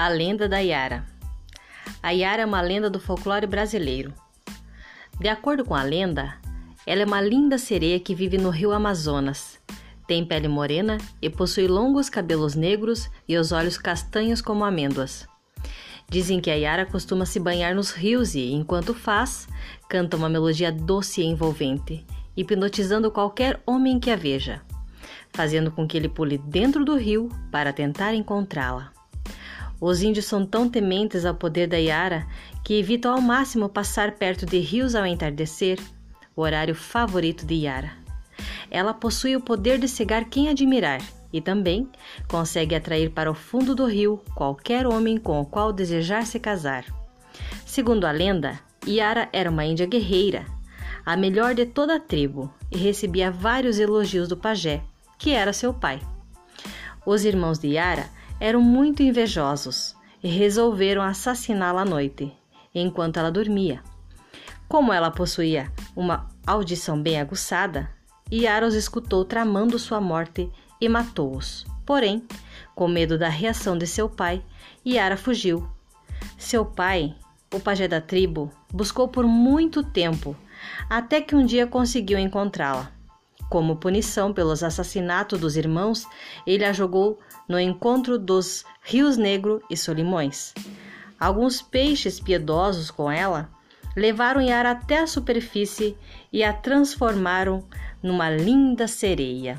A lenda da Yara. A Yara é uma lenda do folclore brasileiro. De acordo com a lenda, ela é uma linda sereia que vive no rio Amazonas. Tem pele morena e possui longos cabelos negros e os olhos castanhos como amêndoas. Dizem que a Yara costuma se banhar nos rios e, enquanto faz, canta uma melodia doce e envolvente, hipnotizando qualquer homem que a veja, fazendo com que ele pule dentro do rio para tentar encontrá-la. Os índios são tão tementes ao poder da Yara que evitam ao máximo passar perto de rios ao entardecer, o horário favorito de Yara. Ela possui o poder de cegar quem admirar e também consegue atrair para o fundo do rio qualquer homem com o qual desejar se casar. Segundo a lenda, Yara era uma índia guerreira, a melhor de toda a tribo, e recebia vários elogios do pajé, que era seu pai. Os irmãos de Yara eram muito invejosos e resolveram assassiná-la à noite, enquanto ela dormia. Como ela possuía uma audição bem aguçada, Yara os escutou tramando sua morte e matou-os. Porém, com medo da reação de seu pai, Yara fugiu. Seu pai, o pajé da tribo, buscou por muito tempo, até que um dia conseguiu encontrá-la. Como punição pelos assassinatos dos irmãos, ele a jogou no encontro dos rios Negro e Solimões. Alguns peixes piedosos com ela levaram Yara até a superfície e a transformaram numa linda sereia.